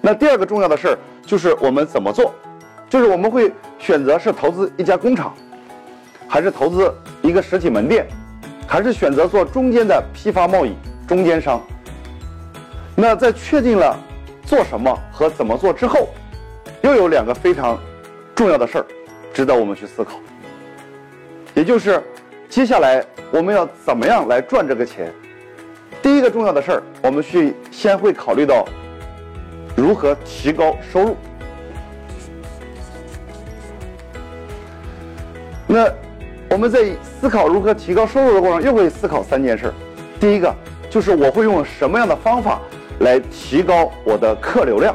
那第二个重要的事儿就是我们怎么做，就是我们会选择是投资一家工厂，还是投资一个实体门店，还是选择做中间的批发贸易中间商。那在确定了做什么和怎么做之后，又有两个非常重要的事儿值得我们去思考，也就是接下来我们要怎么样来赚这个钱。第一个重要的事儿，我们去先会考虑到。如何提高收入？那我们在思考如何提高收入的过程，又会思考三件事。第一个就是我会用什么样的方法来提高我的客流量。